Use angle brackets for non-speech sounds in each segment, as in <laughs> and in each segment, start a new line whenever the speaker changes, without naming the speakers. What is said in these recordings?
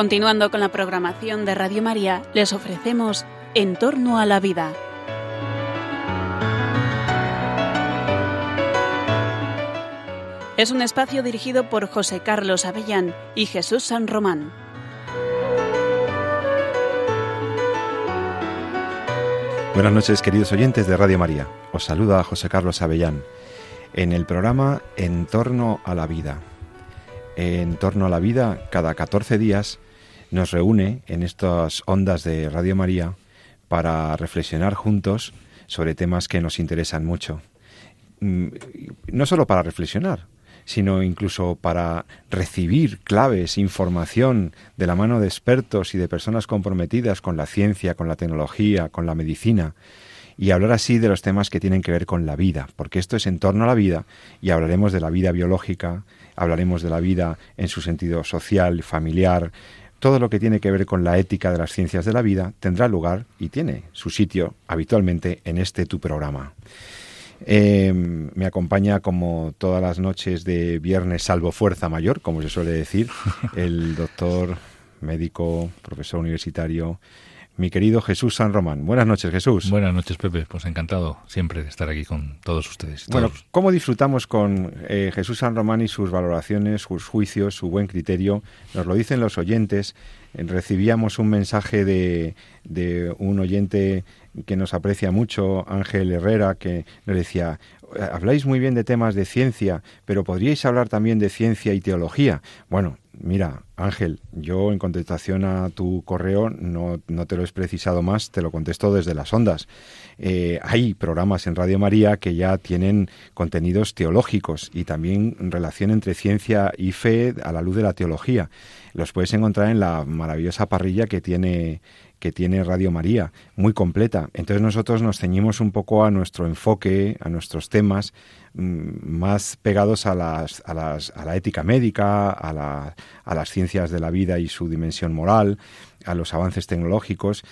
Continuando con la programación de Radio María, les ofrecemos En torno a la vida. Es un espacio dirigido por José Carlos Avellán y Jesús San Román.
Buenas noches, queridos oyentes de Radio María. Os saluda José Carlos Avellán en el programa En torno a la vida. En torno a la vida, cada 14 días nos reúne en estas ondas de Radio María para reflexionar juntos sobre temas que nos interesan mucho. Mm, no solo para reflexionar, sino incluso para recibir claves, información de la mano de expertos y de personas comprometidas con la ciencia, con la tecnología, con la medicina, y hablar así de los temas que tienen que ver con la vida, porque esto es en torno a la vida y hablaremos de la vida biológica, hablaremos de la vida en su sentido social, familiar, todo lo que tiene que ver con la ética de las ciencias de la vida tendrá lugar y tiene su sitio habitualmente en este tu programa. Em, me acompaña como todas las noches de viernes salvo fuerza mayor, como se suele decir, el doctor médico, profesor universitario, mi querido Jesús San Román. Buenas noches, Jesús.
Buenas noches, Pepe. Pues encantado siempre de estar aquí con todos ustedes.
Bueno, ¿cómo disfrutamos con eh, Jesús San Román y sus valoraciones, sus juicios, su buen criterio? Nos lo dicen los oyentes. Recibíamos un mensaje de, de un oyente que nos aprecia mucho, Ángel Herrera, que nos decía, habláis muy bien de temas de ciencia, pero podríais hablar también de ciencia y teología. Bueno, Mira, Ángel, yo en contestación a tu correo no, te lo he precisado más, te lo contesto desde las ondas. Eh, hay programas en Radio María que ya tienen contenidos teológicos y también relación entre ciencia y fe a la luz de la teología. Los puedes encontrar en la maravillosa parrilla que tiene que tiene Radio María, muy completa. Entonces nosotros nos ceñimos un poco a nuestro enfoque, a nuestros temas, mm, más pegados a, las, a, las, a la ética médica, a, la, a las ciencias de la vida y su dimensión moral, a los avances tecnológicos,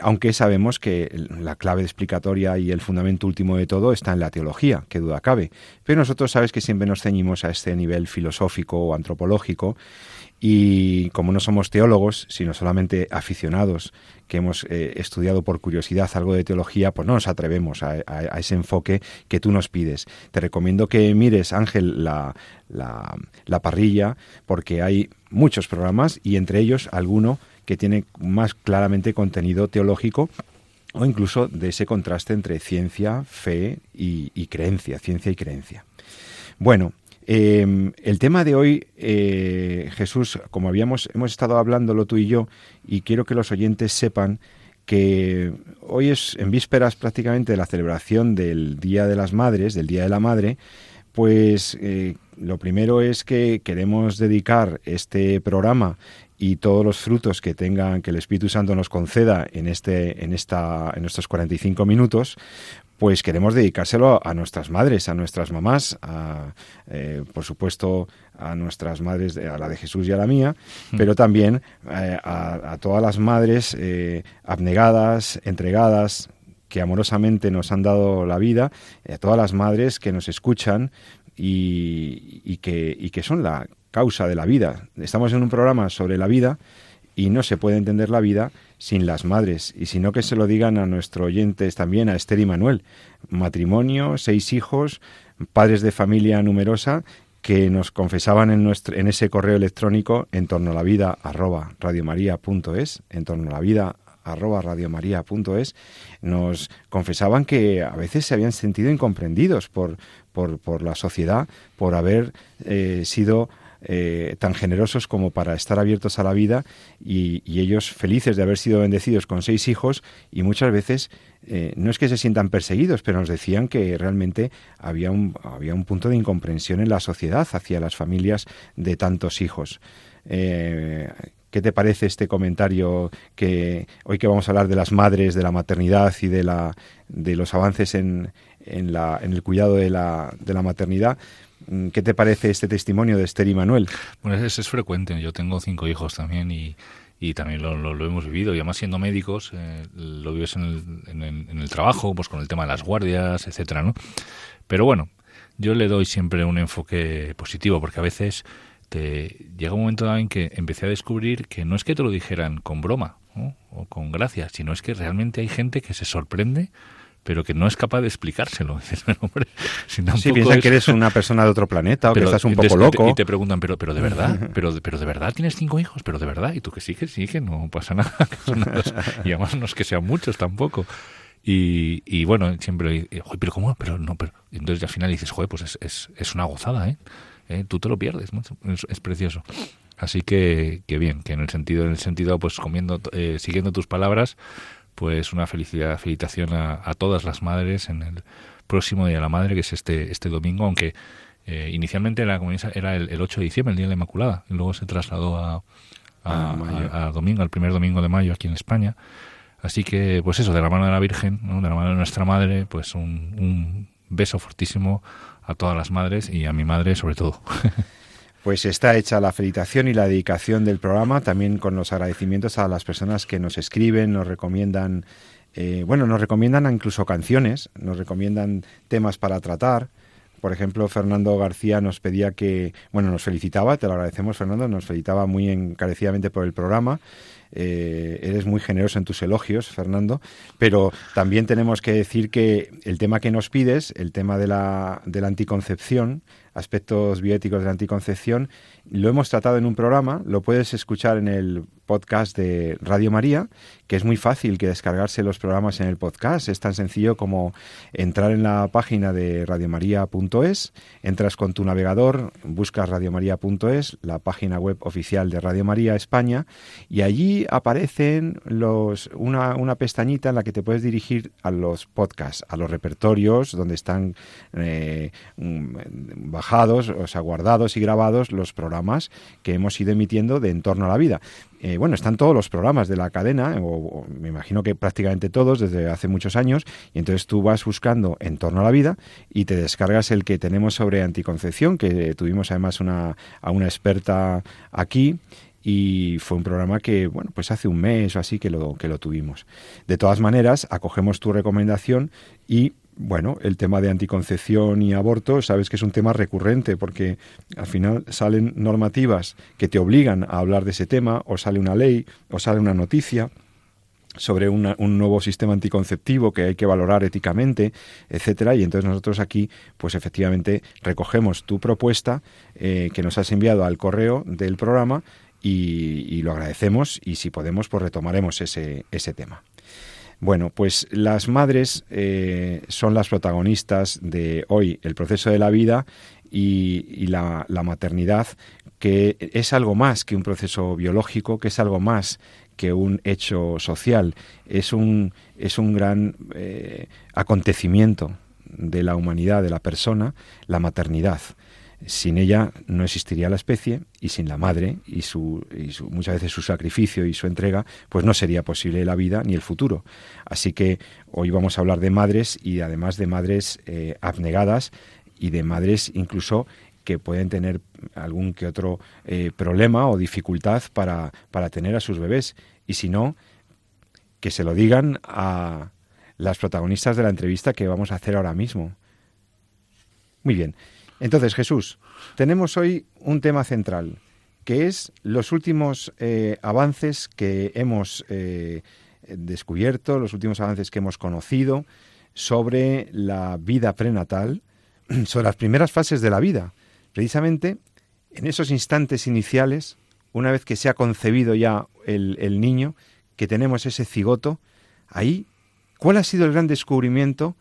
aunque sabemos que la clave explicatoria y el fundamento último de todo está en la teología, que duda cabe. Pero nosotros sabes que siempre nos ceñimos a este nivel filosófico o antropológico y como no somos teólogos, sino solamente aficionados que hemos eh, estudiado por curiosidad algo de teología, pues no nos atrevemos a, ese enfoque que tú nos pides. Te recomiendo que mires, Ángel, la, la, parrilla, porque hay muchos programas y entre ellos alguno que tiene más claramente contenido teológico o incluso de ese contraste entre ciencia, fe y, y creencia, ciencia y creencia. Bueno, Em, el tema de hoy, eh, Jesús, como habíamos hemos estado hablándolo tú y yo, y quiero que los oyentes sepan que hoy es en vísperas prácticamente de la celebración del Día de las Madres, del Día de la Madre, pues eh, lo primero es que queremos dedicar este programa y todos los frutos que tengan que el Espíritu Santo nos conceda en este en esta en estos 45 minutos pues queremos dedicárselo a nuestras madres, a nuestras mamás, a, eh, por supuesto a nuestras madres, a la de Jesús y a la mía, mm. pero también eh, a, todas las madres eh, abnegadas, entregadas, que amorosamente nos han dado la vida, a todas las madres que nos escuchan y, que, y que son la causa de la vida. Estamos en un programa sobre la vida y no se puede entender la vida sin las madres, y sino que se lo digan a nuestros oyentes también, a Esther y Manuel. Matrimonio, seis hijos, padres de familia numerosa, que nos confesaban en, nuestro, en ese correo electrónico en torno a la vida arroba radiomaria.es, en torno a la vida arroba radiomaria.es, nos confesaban que a veces se habían sentido incomprendidos por, por, por la sociedad, por haber eh, sido eh, tan generosos como para estar abiertos a la vida y, ellos felices de haber sido bendecidos con seis hijos y muchas veces eh, no es que se sientan perseguidos, pero nos decían que realmente había un, había un punto de incomprensión en la sociedad hacia las familias de tantos hijos. Eh, ¿Qué te parece este comentario que hoy que vamos a hablar de las madres, de la maternidad y de, la, de los avances en, en, la, en el cuidado de la, de la maternidad? Mm, ¿Qué te parece este testimonio de Esther y Manuel?
Bueno, es, es frecuente. Yo tengo cinco hijos también y, y también lo, lo, hemos vivido. Y además siendo médicos, eh, lo vives en el, en, el, trabajo, pues con el tema de las guardias, etcétera, ¿no? Pero bueno, yo le doy siempre un enfoque positivo porque a veces te llega un momento en que empecé a descubrir que no es que te lo dijeran con broma o con gracia, sino es que realmente hay gente que se sorprende pero que no es capaz de explicárselo. <laughs>
si piensan que eres <laughs> una persona de otro planeta o que estás un poco loco.
Y te preguntan, pero, pero de verdad, <laughs> pero, pero de verdad tienes cinco hijos, pero de verdad. Y tú que sí, que sí, que no pasa nada. y además no es que sean muchos tampoco. Y, y bueno, siempre, pero ¿cómo? Pero no, pero. Entonces al final dices, joder, pues es, es, es una gozada, ¿eh? ¿eh? Tú te lo pierdes, es, es, precioso. Así que, que bien, que en el sentido, en el sentido, pues comiendo, eh, siguiendo tus palabras, pues una felicidad, felicitación a, todas las madres en el próximo Día de la Madre, que es este, este domingo, aunque eh, inicialmente la era el, 8 de diciembre, el Día de la Inmaculada, y luego se trasladó a, a, domingo, al primer domingo de mayo aquí en España. Así que, pues eso, de la mano de la Virgen, de la mano de nuestra madre, pues un, un beso fortísimo a todas las madres y a mi madre sobre todo. <laughs>
Pues está hecha la felicitación y la dedicación del programa, también con los agradecimientos a las personas que nos escriben, nos recomiendan, eh, bueno, nos recomiendan incluso canciones, nos recomiendan temas para tratar. Por ejemplo, Fernando García nos pedía que, bueno, nos felicitaba, te lo agradecemos Fernando, nos felicitaba muy encarecidamente por el programa. Eh, eres muy generoso en tus elogios, Fernando, pero también tenemos que decir que el tema que nos pides, el tema de la, de la anticoncepción, aspectos bioéticos de la anticoncepción. Lo hemos tratado en un programa, lo puedes escuchar en el podcast de Radio María, que es muy fácil que descargarse los programas en el podcast. Es tan sencillo como entrar en la página de radiomaria.es, entras con tu navegador, buscas radiomaria.es, la página web oficial de Radio María España, y allí aparecen los, una, una pestañita en la que te puedes dirigir a los podcasts, a los repertorios donde están eh, bajados, o sea, guardados y grabados los programas que hemos ido emitiendo de Entorno a la Vida. Eh, bueno, están todos los programas de la cadena, o, me imagino que prácticamente todos desde hace muchos años, y entonces tú vas buscando en torno a la vida y te descargas el que tenemos sobre anticoncepción, que tuvimos además una, a una experta aquí y fue un programa que, bueno, pues hace un mes o así que lo, que lo tuvimos. De todas maneras, acogemos tu recomendación y bueno, el tema de anticoncepción y aborto, sabes que es un tema recurrente porque al final salen normativas que te obligan a hablar de ese tema, o sale una ley, o sale una noticia sobre un nuevo sistema anticonceptivo que hay que valorar éticamente, etcétera, y entonces nosotros aquí, pues efectivamente recogemos tu propuesta eh, que nos has enviado al correo del programa y, y, lo agradecemos y si podemos, pues retomaremos ese, ese tema. Bueno, pues las madres eh, son las protagonistas de hoy, el proceso de la vida y, la, maternidad, que es algo más que un proceso biológico, que es algo más que un hecho social, es un, es un gran eh, acontecimiento de la humanidad, de la persona, la maternidad. Sin ella no existiría la especie y sin la madre y, su, y su, muchas veces su sacrificio y su entrega, pues no sería posible la vida ni el futuro. Así que hoy vamos a hablar de madres y además de madres eh, abnegadas y de madres incluso que pueden tener algún que otro eh, problema o dificultad para, para tener a sus bebés. Y si no, que se lo digan a las protagonistas de la entrevista que vamos a hacer ahora mismo. Muy bien. Entonces, Jesús, tenemos hoy un tema central, que es los últimos eh, avances que hemos eh, descubierto, los últimos avances que hemos conocido sobre la vida prenatal, <clears throat> sobre las primeras fases de la vida. Precisamente en esos instantes iniciales, una vez que se ha concebido ya el, el niño, que tenemos ese cigoto, ahí, ¿cuál ha sido el gran descubrimiento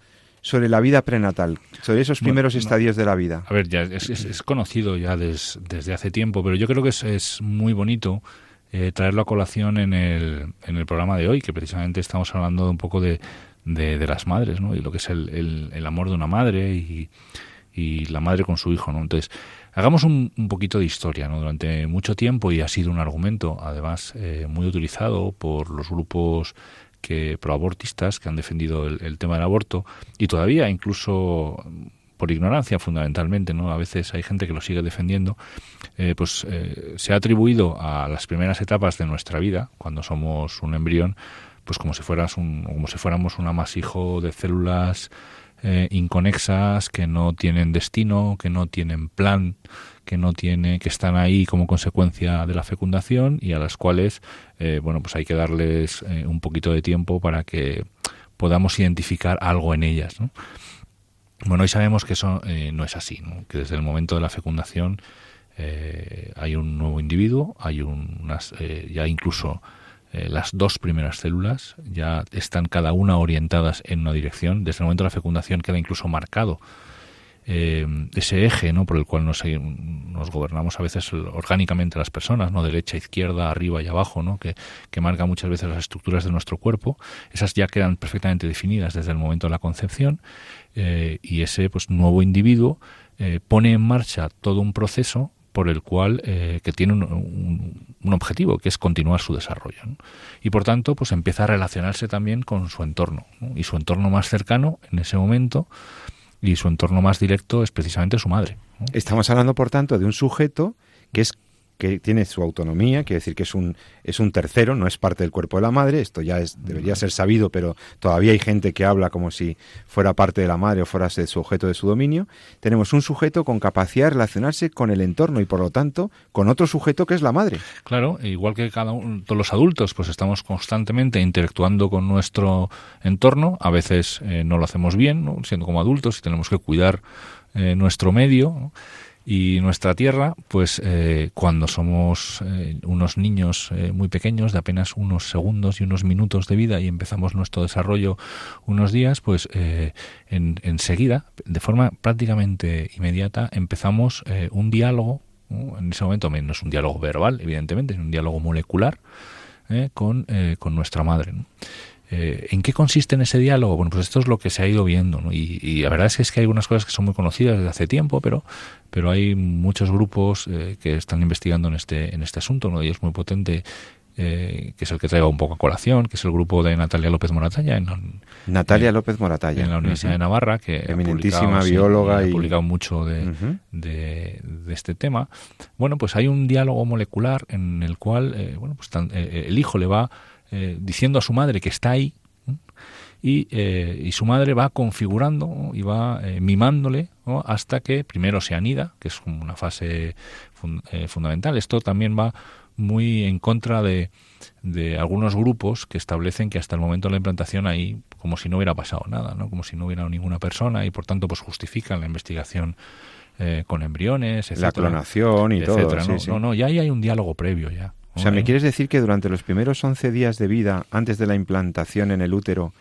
sobre la vida prenatal, sobre esos primeros estadios de la vida.
A ver, ya es, conocido ya desde hace tiempo, pero yo creo que es, muy bonito eh, traerlo a colación en el, en el programa de hoy, que precisamente estamos hablando un poco de, de, las madres, ¿no? Y lo que es el, el, amor de una madre y, y, la madre con su hijo, ¿no? Entonces, hagamos un, un, poquito de historia, ¿no? Durante mucho tiempo, y ha sido un argumento, además, eh, muy utilizado por los grupos que proabortistas que han defendido el, tema del aborto y todavía incluso por ignorancia fundamentalmente, ¿no? A veces hay gente que lo sigue defendiendo, eh, pues eh, se ha atribuido a las primeras etapas de nuestra vida, cuando somos un embrión, pues como si fueras un, como si fuéramos un amasijo de células eh, inconexas, que no tienen destino, que no tienen plan, que no tiene, que están ahí como consecuencia de la fecundación y a las cuales, eh, bueno, pues hay que darles eh, un poquito de tiempo para que podamos identificar algo en ellas, ¿no? Bueno, hoy sabemos que eso no es así, que desde el momento de la fecundación hay un nuevo individuo, hay unas, ya incluso eh, las dos primeras células ya están cada una orientadas en una dirección. Desde el momento de la fecundación queda incluso marcado eh, ese eje ¿no? por el cual nos, gobernamos a veces orgánicamente las personas, no derecha, izquierda, arriba y abajo, ¿no? que, que marca muchas veces las estructuras de nuestro cuerpo. Esas ya quedan perfectamente definidas desde el momento de la concepción eh, y ese pues, nuevo individuo pone en marcha todo un proceso por el cual eh, que tiene un, un, objetivo que es continuar su desarrollo y por tanto pues empieza a relacionarse también con su entorno y su entorno más cercano en ese momento y su entorno más directo es precisamente su madre
estamos hablando por tanto de un sujeto que es que tiene su autonomía, quiere decir que es un, es un tercero, no es parte del cuerpo de la madre, esto ya es, debería ser sabido, pero todavía hay gente que habla como si fuera parte de la madre o fuera su objeto de su dominio. Tenemos un sujeto con capacidad de relacionarse con el entorno y por lo tanto con otro sujeto que es la madre.
Claro, igual que cada uno, todos los adultos, pues estamos constantemente interactuando con nuestro entorno, a veces eh, no lo hacemos bien, siendo como adultos y tenemos que cuidar eh, nuestro medio. Y nuestra tierra, pues eh, cuando somos eh, unos niños eh, muy pequeños, de apenas unos segundos y unos minutos de vida y empezamos nuestro desarrollo unos días, pues en, enseguida, de forma prácticamente inmediata, empezamos un diálogo, en ese momento no es un diálogo verbal, evidentemente, es un diálogo molecular con, con nuestra madre. ¿no? Eh, ¿En qué consiste en ese diálogo? Bueno, pues esto es lo que se ha ido viendo, y, la verdad es que, es que hay algunas cosas que son muy conocidas desde hace tiempo, pero, pero hay muchos grupos eh, que están investigando en este, en este asunto. Uno de ellos muy potente, eh, que es el que traigo un poco a colación, que es el grupo de Natalia López Moratalla. En,
Natalia López Moratalla.
En la Universidad de Navarra, que
Eminentísima bióloga.
y... ha publicado mucho de, de, este tema. Bueno, pues hay un diálogo molecular en el cual, bueno, pues el hijo le va eh, diciendo a su madre que está ahí y, eh, y, su madre va configurando y va eh, mimándole hasta que primero se anida, que es una fase fundamental. Esto también va muy en contra de, de, algunos grupos que establecen que hasta el momento de la implantación ahí como si no hubiera pasado nada, ¿no? como si no hubiera ninguna persona y por tanto pues justifican la investigación con embriones, etcétera,
La clonación y todo.
no, no, no, ya ahí hay un diálogo previo ya.
O sea, ¿me quieres decir que durante los primeros 11 días de vida, antes de la implantación en el útero,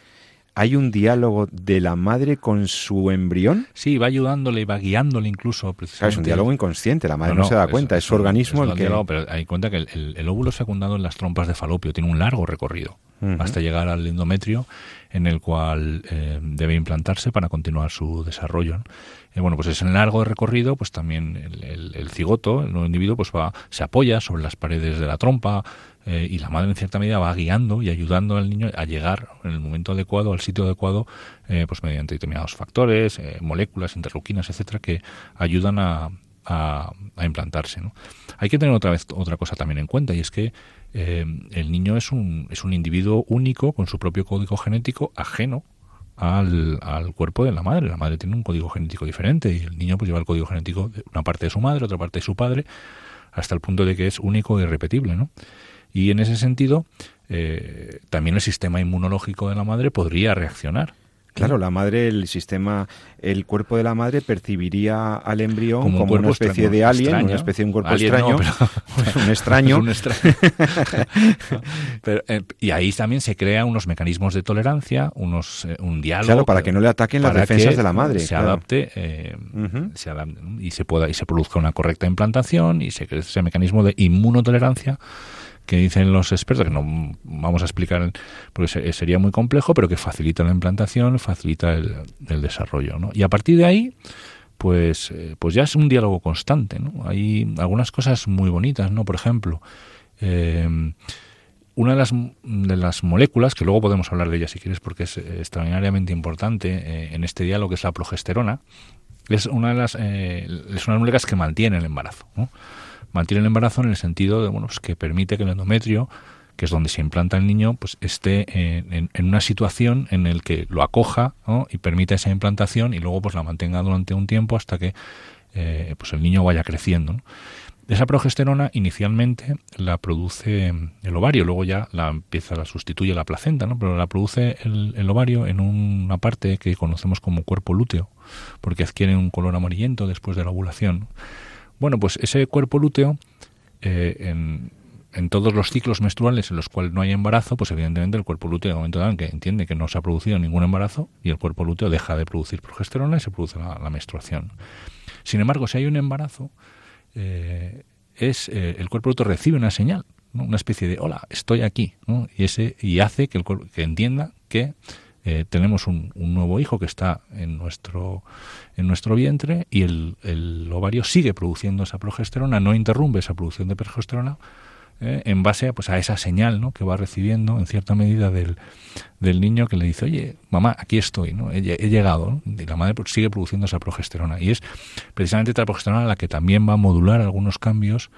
hay un diálogo de la madre con su embrión?
Sí, va ayudándole, va guiándole incluso. Precisamente.
es un diálogo inconsciente, la madre no, se da cuenta, es, su organismo el que...
Diálogo, pero hay cuenta que el, óvulo fecundado en las trompas de falopio tiene un largo recorrido hasta llegar al endometrio en el cual eh, debe implantarse para continuar su desarrollo. Y bueno, pues es en largo recorrido, pues también el, cigoto, el nuevo individuo, pues va, se apoya sobre las paredes de la trompa eh, y la madre en cierta medida va guiando y ayudando al niño a llegar en el momento adecuado, al sitio adecuado, eh, pues mediante determinados factores, moléculas, interleuquinas, etcétera, que ayudan a, a, implantarse. ¿no? Hay que tener otra vez otra cosa también en cuenta y es que eh, el niño es un, es un individuo único con su propio código genético ajeno al, al, cuerpo de la madre. La madre tiene un código genético diferente y el niño pues lleva el código genético de una parte de su madre, otra parte de su padre, hasta el punto de que es único e irrepetible. ¿no? Y en ese sentido, eh, también el sistema inmunológico de la madre podría reaccionar
Claro, la madre, el sistema, el cuerpo de la madre percibiría al embrión como, una especie de alien, una especie de un cuerpo extraño, <laughs> un extraño. <laughs>
un extraño. Eh, y ahí también se crean unos mecanismos de tolerancia, unos eh, un diálogo.
Claro, para que no le ataquen las defensas de la madre.
Se adapte, eh, se adapte y se pueda y se produzca una correcta implantación y se cree ese mecanismo de inmunotolerancia que dicen los expertos, que no vamos a explicar porque sería muy complejo, pero que facilita la implantación, facilita el, desarrollo. ¿no? Y a partir de ahí, pues, eh, pues ya es un diálogo constante. ¿no? Hay algunas cosas muy bonitas, ¿no? Por ejemplo, eh, una de las, de las moléculas, que luego podemos hablar de ella si quieres, porque es extraordinariamente importante eh, en este diálogo, que es la progesterona, es una de las es una moléculas que mantiene el embarazo. ¿no? Mantiene el embarazo en el sentido de bueno pues que permite que el endometrio que es donde se implanta el niño, pues esté en, una situación en el que lo acoja y permita esa implantación y luego pues la mantenga durante un tiempo hasta que eh, pues el niño vaya creciendo. Esa progesterona inicialmente la produce el ovario, luego ya la empieza, la sustituye la placenta, ¿no? pero la produce el, ovario en una parte que conocemos como cuerpo lúteo, porque adquiere un color amarillento después de la ovulación. Bueno, pues ese cuerpo lúteo, eh, en, en, todos los ciclos menstruales en los cuales no hay embarazo, pues evidentemente el cuerpo lúteo en el momento dado que entiende que no se ha producido ningún embarazo y el cuerpo lúteo deja de producir progesterona y se produce la menstruación. Sin embargo, si hay un embarazo, eh, es eh, el cuerpo otro recibe una señal, una especie de hola, estoy aquí, y ese y hace que el que entienda que eh, tenemos un, nuevo hijo que está en nuestro en nuestro vientre y el, el ovario sigue produciendo esa progesterona, no interrumpe esa producción de progesterona ¿eh? en base a, pues, a esa señal ¿no? que va recibiendo en cierta medida del, del niño que le dice, oye, mamá, aquí estoy, ¿no? he, llegado. Y la madre pues, sigue produciendo esa progesterona. Y es precisamente esta progesterona la que también va a modular algunos cambios,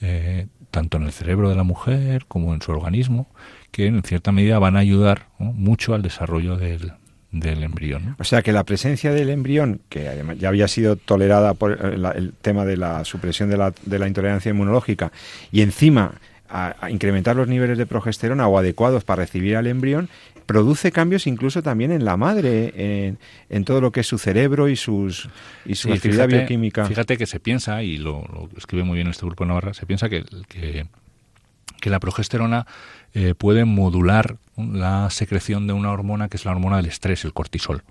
eh, tanto en el cerebro de la mujer como en su organismo, que en cierta medida van a ayudar mucho al desarrollo del, del embrión.
O sea que la presencia del embrión, que además ya había sido tolerada por eh, el tema de la supresión de la, de la intolerancia inmunológica, y encima a, incrementar los niveles de progesterona o adecuados para recibir al embrión, produce cambios incluso también en la madre, en, todo lo que es su cerebro y, sus, y su actividad bioquímica.
Fíjate que se piensa, y lo, escribe muy bien este grupo Navarra, se piensa que, que, que la progesterona eh, puede modular la secreción de una hormona que es la hormona del estrés, el cortisol,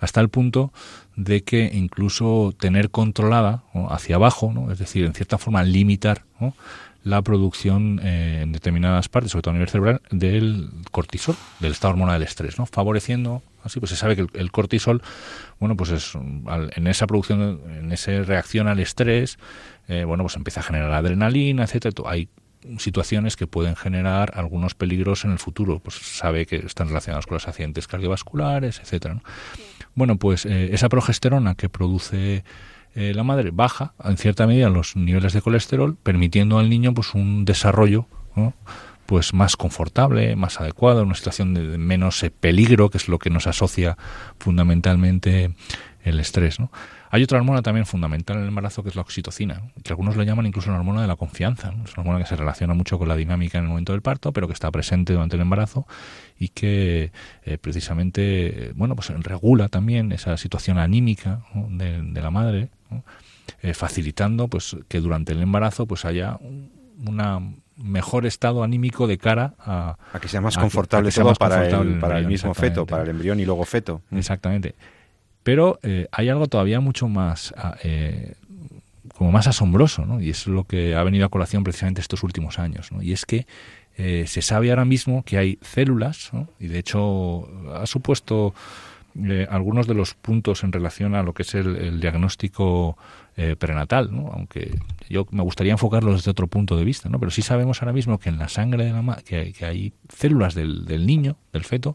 hasta el punto de que incluso tener controlada hacia abajo, es decir, en cierta forma limitar la producción eh, en determinadas partes, sobre todo a nivel cerebral, del cortisol, del estado hormona del estrés, ¿no? favoreciendo así pues se sabe que el, cortisol bueno pues es en esa producción en esa reacción al estrés eh, bueno pues empieza a generar adrenalina etcétera hay situaciones que pueden generar algunos peligros en el futuro. Pues sabe que están relacionados con los accidentes cardiovasculares, etcétera. Bueno, pues eh, esa progesterona que produce eh, la madre baja en cierta medida los niveles de colesterol, permitiendo al niño pues un desarrollo pues más confortable, más adecuado, una situación de menos peligro, que es lo que nos asocia fundamentalmente el estrés. ¿no? Hay otra hormona también fundamental en el embarazo que es la oxitocina, que algunos le llaman incluso la hormona de la confianza. Es una hormona que se relaciona mucho con la dinámica en el momento del parto, pero que está presente durante el embarazo y que eh, precisamente bueno pues regula también esa situación anímica de, la madre, eh, facilitando pues que durante el embarazo pues haya un mejor estado anímico de cara a,
a que sea más confortable para, el, para el mismo feto, para el embrión y luego feto.
Exactamente. Pero eh, hay algo todavía mucho más, ah, eh, como más asombroso, ¿no? Y es lo que ha venido a colación precisamente estos últimos años, ¿no? Y es que eh, se sabe ahora mismo que hay células, ¿no? y de hecho ha supuesto algunos de los puntos en relación a lo que es el, diagnóstico prenatal, ¿no? aunque yo me gustaría enfocarlo desde otro punto de vista, ¿no? pero sí sabemos ahora mismo que en la sangre de la ma que, que hay células del niño, del feto,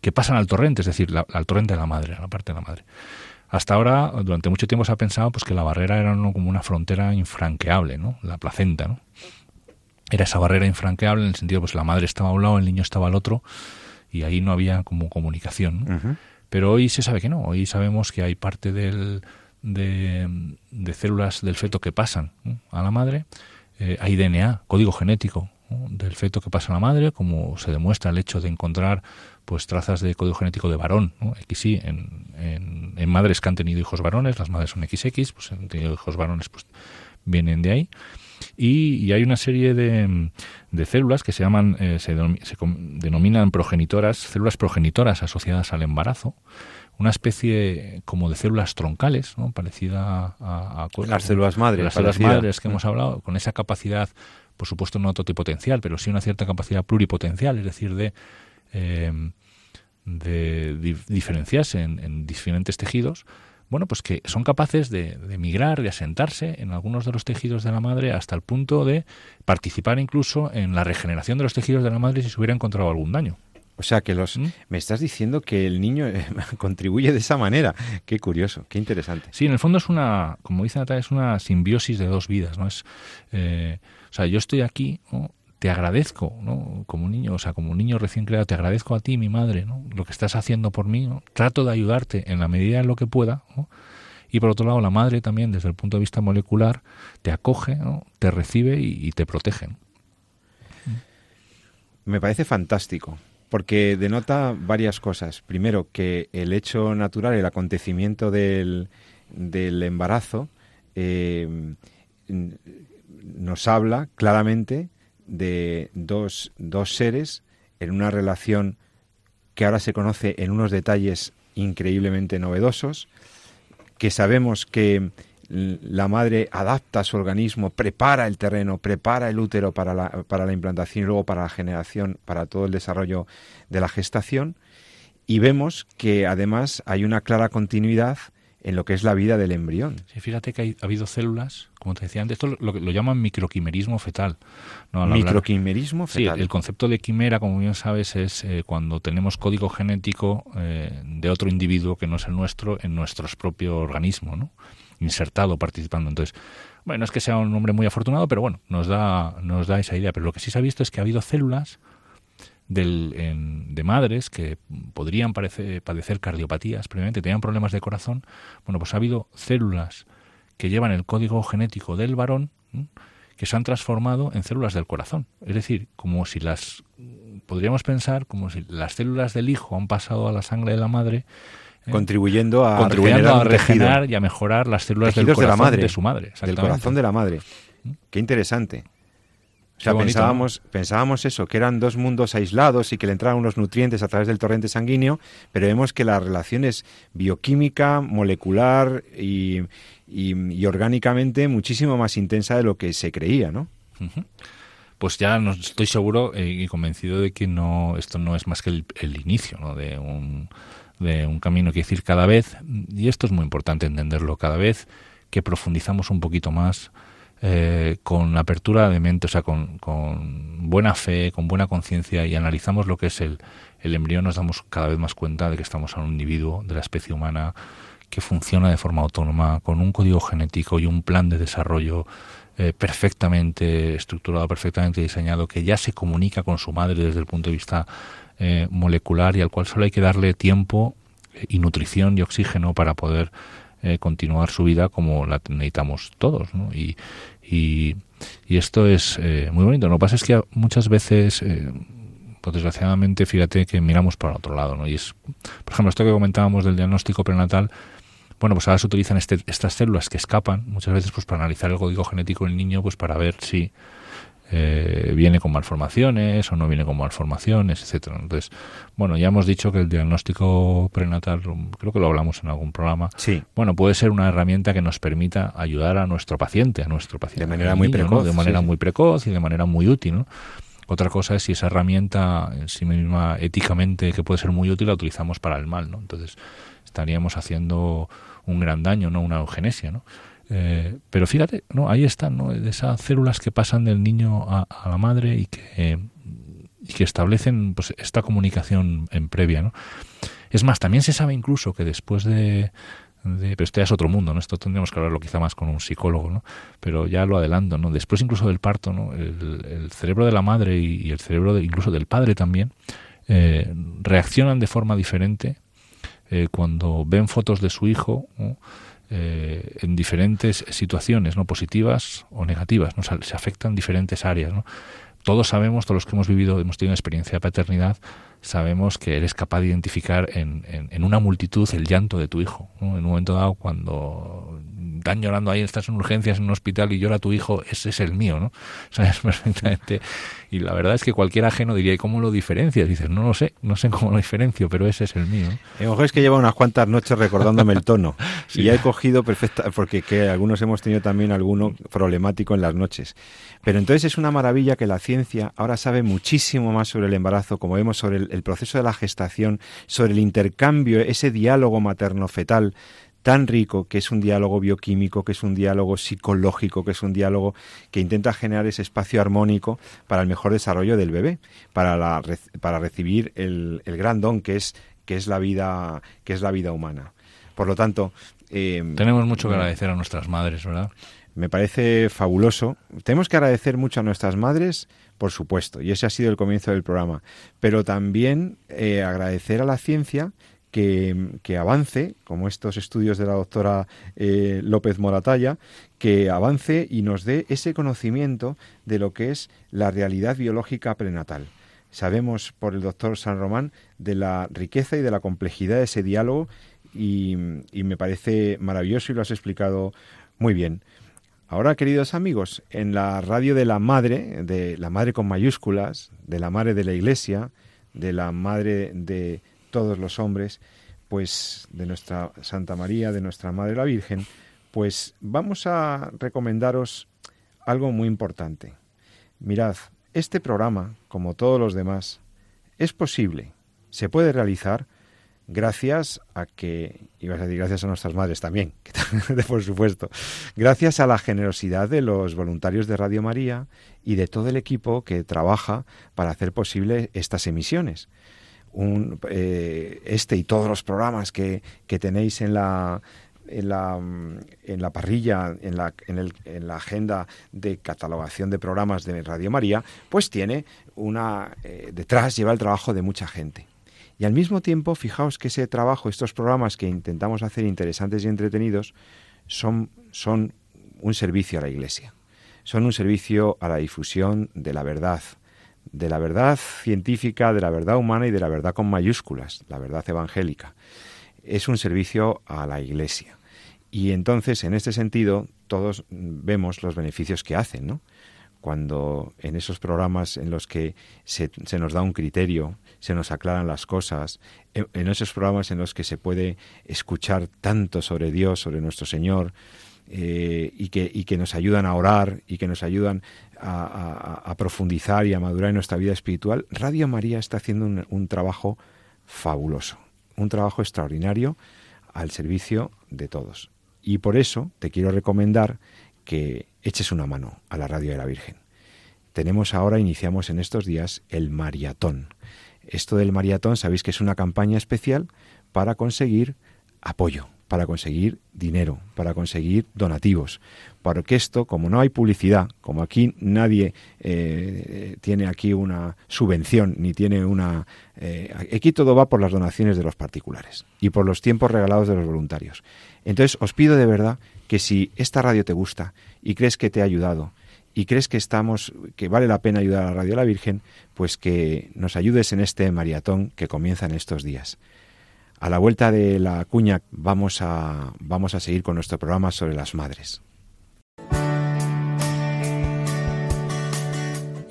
que pasan al torrente, es decir, al torrente de la madre, a la parte de la madre. Hasta ahora, durante mucho tiempo se ha pensado pues, que la barrera era como una frontera infranqueable, ¿no? la placenta. ¿no? Era esa barrera infranqueable en el sentido, pues la madre estaba a un lado, el niño estaba al otro, y ahí no había como comunicación. Pero hoy se sabe que no, hoy sabemos que hay parte del, de, células del feto que pasan a la madre, eh, hay DNA, código genético del feto que pasa a la madre, como se demuestra el hecho de encontrar pues trazas de código genético de varón, ¿no? XY, en, en, madres que han tenido hijos varones, las madres son XX, pues han tenido hijos varones, pues vienen de ahí. Y, hay una serie de, de, células que se llaman, eh, se, denominan progenitoras, células progenitoras asociadas al embarazo, una especie como de células troncales, ¿no? parecida a,
las células madres,
las células madres que hemos hablado, con esa capacidad, por supuesto no totipotencial, pero sí una cierta capacidad pluripotencial, es decir, de eh, de diferenciarse en, diferentes tejidos, bueno, pues que son capaces de, de, migrar, de asentarse en algunos de los tejidos de la madre hasta el punto de participar incluso en la regeneración de los tejidos de la madre si se hubiera encontrado algún daño.
O sea que los ¿Mm? me estás diciendo que el niño eh, <laughs> contribuye de esa manera. Qué curioso, qué interesante.
Sí, en el fondo es una, como dice Natalia, es una simbiosis de dos vidas, ¿no? Es, eh, o sea, yo estoy aquí, te agradezco, ¿no? Como un niño, o sea, como un niño recién creado, te agradezco a ti, mi madre, ¿no? Lo que estás haciendo por mí. Trato de ayudarte en la medida en lo que pueda. Y por otro lado, la madre también, desde el punto de vista molecular, te acoge, te recibe y, te protege.
Me parece fantástico, porque denota varias cosas. Primero, que el hecho natural, el acontecimiento del, del embarazo, eh, nos habla claramente de dos, dos seres en una relación que ahora se conoce en unos detalles increíblemente novedosos, que sabemos que la madre adapta su organismo, prepara el terreno, prepara el útero para la, para la implantación y luego para la generación, para todo el desarrollo de la gestación. Y vemos que además hay una clara continuidad en lo que es la vida del embrión.
Sí, fíjate que ha habido células, como te decía antes, esto lo, lo llaman microquimerismo fetal.
microquimerismo fetal.
Sí, el concepto de quimera, como bien sabes, es eh, cuando tenemos código genético eh, de otro individuo que no es el nuestro en nuestros propios organismos, ¿no? insertado, participando. Entonces, bueno, es que sea un hombre muy afortunado, pero bueno, nos da, nos da esa idea. Pero lo que sí se ha visto es que ha habido células del, de madres que podrían padecer cardiopatías previamente, tenían problemas de corazón, bueno, pues ha habido células que llevan el código genético del varón que se han transformado en células del corazón. Es decir, como si las, podríamos pensar, como si las células del hijo han pasado a la sangre de la madre,
¿eh? contribuyendo a,
regenerar, y a mejorar las células del corazón de, la madre, de su madre.
Del corazón de la madre. Qué interesante. O sea, pensábamos, pensábamos eso, que eran dos mundos aislados y que le entraban unos nutrientes a través del torrente sanguíneo, pero vemos que la relación es bioquímica, molecular y, orgánicamente muchísimo más intensa de lo que se creía, ¿no?
Pues ya no, estoy seguro eh, y convencido de que no esto no es más que el, inicio ¿no? de, un, de un camino. que decir, cada vez, y esto es muy importante entenderlo, cada vez que profundizamos un poquito más, eh, con apertura de mente, o sea, con, con buena fe, con buena conciencia y analizamos lo que es el, el embrión, nos damos cada vez más cuenta de que estamos a un individuo de la especie humana que funciona de forma autónoma, con un código genético y un plan de desarrollo eh, perfectamente estructurado, perfectamente diseñado, que ya se comunica con su madre desde el punto de vista eh, molecular y al cual solo hay que darle tiempo y nutrición y oxígeno para poder eh, continuar su vida como la necesitamos todos. ¿no? Y, y, esto es eh, muy bonito. Lo que pasa es que muchas veces, eh, pues desgraciadamente, fíjate que miramos para otro lado. ¿no? Y es, por ejemplo, esto que comentábamos del diagnóstico prenatal, bueno, pues ahora se utilizan este, estas células que escapan muchas veces pues para analizar el código genético del niño, pues para ver si eh, viene con malformaciones o no viene con malformaciones, etcétera. Entonces, bueno, ya hemos dicho que el diagnóstico prenatal, creo que lo hablamos en algún programa,
sí.
bueno, puede ser una herramienta que nos permita ayudar a nuestro paciente, a nuestro paciente.
De manera muy precoz.
De manera muy precoz y de manera muy útil, Otra cosa es si esa herramienta en sí misma éticamente que puede ser muy útil la utilizamos para el mal, ¿no? Entonces estaríamos haciendo un gran daño, no una eugenesia, ¿no? Eh, pero fíjate, no, ahí están, ¿no? De esas células que pasan del niño a, la madre y que, y que establecen pues, esta comunicación en previa, ¿no? Es más, también se sabe incluso que después de, pero esto ya es otro mundo, ¿no? Esto tendríamos que hablarlo quizá más con un psicólogo, ¿no? Pero ya lo adelanto, ¿no? Después incluso del parto, ¿no? El, cerebro de la madre y, el cerebro de, incluso del padre también eh, reaccionan de forma diferente eh, cuando ven fotos de su hijo, ¿no? Eh, en diferentes situaciones, no positivas o negativas, ¿no? se afectan diferentes áreas. ¿no? Todos sabemos, todos los que hemos vivido, hemos tenido experiencia de paternidad, sabemos que eres capaz de identificar en, en, una multitud el llanto de tu hijo. En un momento dado, cuando están llorando ahí, estás en urgencias en un hospital y llora tu hijo, ese es el mío, ¿no? <laughs> Sabes perfectamente. Y la verdad es que cualquier ajeno diría, ¿y cómo lo diferencias? dices, no lo sé, no sé cómo lo diferencio, pero ese es el mío.
El mejor es que lleva unas cuantas noches recordándome el tono. <laughs> Y ya he cogido perfecta, porque que algunos hemos tenido también alguno problemático en las noches. Pero entonces es una maravilla que la ciencia ahora sabe muchísimo más sobre el embarazo, como vemos sobre el proceso de la gestación, sobre el intercambio, ese diálogo materno-fetal tan rico, que es un diálogo bioquímico, que es un diálogo psicológico, que es un diálogo que intenta generar ese espacio armónico para el mejor desarrollo del bebé, para, la, para recibir el, el, gran don que es, que es la vida, que es la vida humana. Por lo tanto,
eh, tenemos mucho que agradecer a nuestras madres, ¿verdad?
Me parece fabuloso. Tenemos que agradecer mucho a nuestras madres, por supuesto, y ese ha sido el comienzo del programa, pero también eh, agradecer a la ciencia que, avance, como estos estudios de la doctora eh, López Moratalla, que avance y nos dé ese conocimiento de lo que es la realidad biológica prenatal. Sabemos por el doctor San Román de la riqueza y de la complejidad de ese diálogo y, y me parece maravilloso y lo has explicado muy bien. Ahora, queridos amigos, en la radio de la Madre, de la Madre con mayúsculas, de la Madre de la Iglesia, de la Madre de todos los hombres, pues de nuestra Santa María, de nuestra Madre la Virgen, pues vamos a recomendaros algo muy importante. Mirad, este programa, como todos los demás, es posible, se puede realizar gracias a que, ibas a decir gracias a nuestras madres <laughs> también, por supuesto, gracias a la generosidad de los voluntarios de Radio María y de todo el equipo que trabaja para hacer posible estas emisiones un, eh, este y todos los programas que, que tenéis en la, en la, en la parrilla, en la, en, el, en la agenda de catalogación de programas de Radio María, pues tiene una... Eh, detrás lleva el trabajo de mucha gente. Y al mismo tiempo, fijaos que ese trabajo, estos programas que intentamos hacer interesantes y entretenidos, son, son un servicio a la Iglesia. Son un servicio a la difusión de la verdad, de la verdad científica, de la verdad humana y de la verdad con mayúsculas, la verdad evangélica. Es un servicio a la Iglesia. Y entonces, en este sentido, todos vemos los beneficios que hacen, ¿no? Cuando en esos programas en los que se, nos da un criterio, se nos aclaran las cosas, en esos programas en los que se puede escuchar tanto sobre Dios, sobre nuestro Señor, eh, y, que, y que nos ayudan a orar y que nos ayudan a, profundizar y a madurar en nuestra vida espiritual, Radio María está haciendo un, trabajo fabuloso, un trabajo extraordinario al servicio de todos. Y por eso te quiero recomendar que eches una mano a la Radio de la Virgen. Tenemos ahora, iniciamos en estos días, el maratón. Esto del maratón, sabéis que es una campaña especial para conseguir apoyo, para conseguir dinero, para conseguir donativos. Porque esto, como no hay publicidad, como aquí nadie eh, tiene aquí una subvención, ni tiene una... Eh, aquí todo va por las donaciones de los particulares y por los tiempos regalados de los voluntarios. Entonces os pido de verdad que si esta radio te gusta y crees que te ha ayudado, y crees que estamos que vale la pena ayudar a la Radio la Virgen, pues que nos ayudes en este maratón que comienza en estos días. A la vuelta de la cuña vamos a, vamos a seguir con nuestro programa sobre las madres.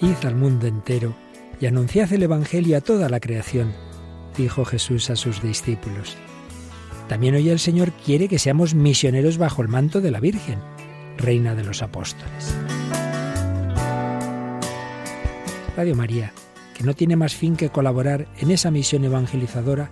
Id al mundo entero y anunciad el Evangelio a toda la creación, dijo Jesús a sus discípulos. También hoy el Señor quiere que seamos misioneros bajo el manto de la Virgen, Reina de los Apóstoles. Radio María, que no tiene más fin que colaborar en esa misión evangelizadora,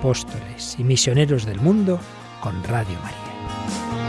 apóstoles y misioneros del mundo con Radio María.